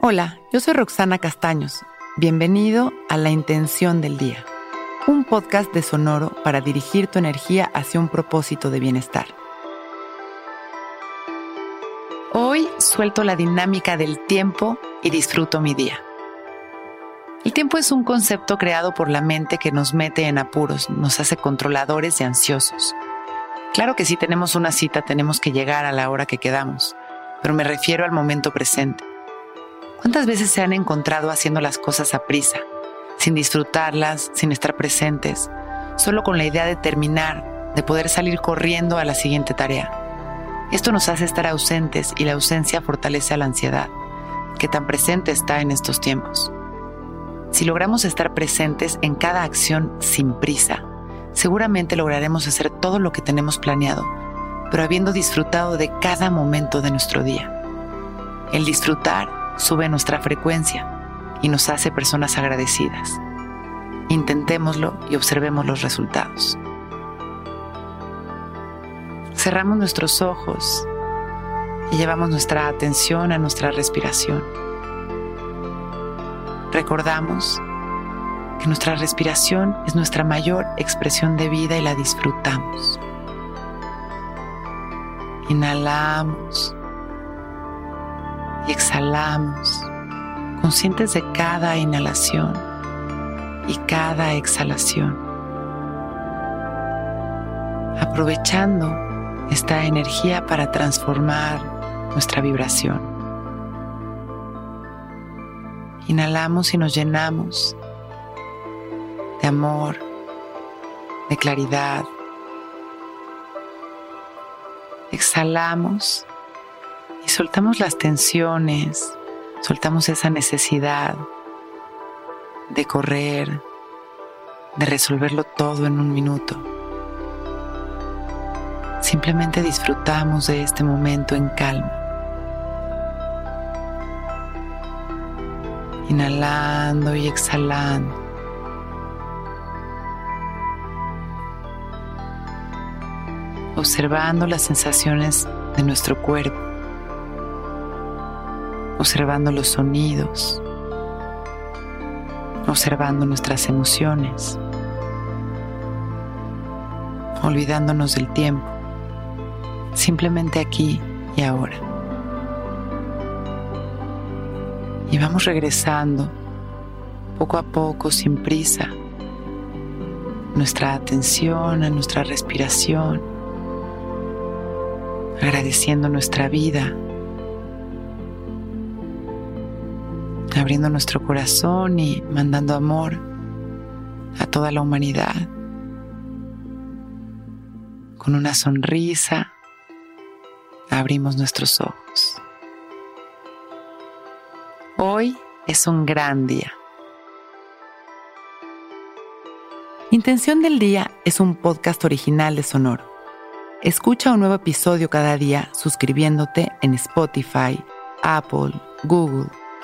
Hola, yo soy Roxana Castaños. Bienvenido a La Intención del Día, un podcast de Sonoro para dirigir tu energía hacia un propósito de bienestar. Hoy suelto la dinámica del tiempo y disfruto mi día. El tiempo es un concepto creado por la mente que nos mete en apuros, nos hace controladores y ansiosos. Claro que si tenemos una cita tenemos que llegar a la hora que quedamos, pero me refiero al momento presente. ¿Cuántas veces se han encontrado haciendo las cosas a prisa, sin disfrutarlas, sin estar presentes, solo con la idea de terminar, de poder salir corriendo a la siguiente tarea? Esto nos hace estar ausentes y la ausencia fortalece a la ansiedad, que tan presente está en estos tiempos. Si logramos estar presentes en cada acción sin prisa, seguramente lograremos hacer todo lo que tenemos planeado, pero habiendo disfrutado de cada momento de nuestro día. El disfrutar sube nuestra frecuencia y nos hace personas agradecidas. Intentémoslo y observemos los resultados. Cerramos nuestros ojos y llevamos nuestra atención a nuestra respiración recordamos que nuestra respiración es nuestra mayor expresión de vida y la disfrutamos. Inhalamos exhalamos, conscientes de cada inhalación y cada exhalación. Aprovechando esta energía para transformar nuestra vibración. Inhalamos y nos llenamos de amor, de claridad. Exhalamos y soltamos las tensiones, soltamos esa necesidad de correr, de resolverlo todo en un minuto. Simplemente disfrutamos de este momento en calma. inhalando y exhalando. Observando las sensaciones de nuestro cuerpo, observando los sonidos, observando nuestras emociones, olvidándonos del tiempo, simplemente aquí y ahora. y vamos regresando poco a poco, sin prisa, nuestra atención a nuestra respiración, agradeciendo nuestra vida, abriendo nuestro corazón y mandando amor a toda la humanidad. Con una sonrisa abrimos nuestros ojos. Hoy es un gran día. Intención del Día es un podcast original de Sonoro. Escucha un nuevo episodio cada día suscribiéndote en Spotify, Apple, Google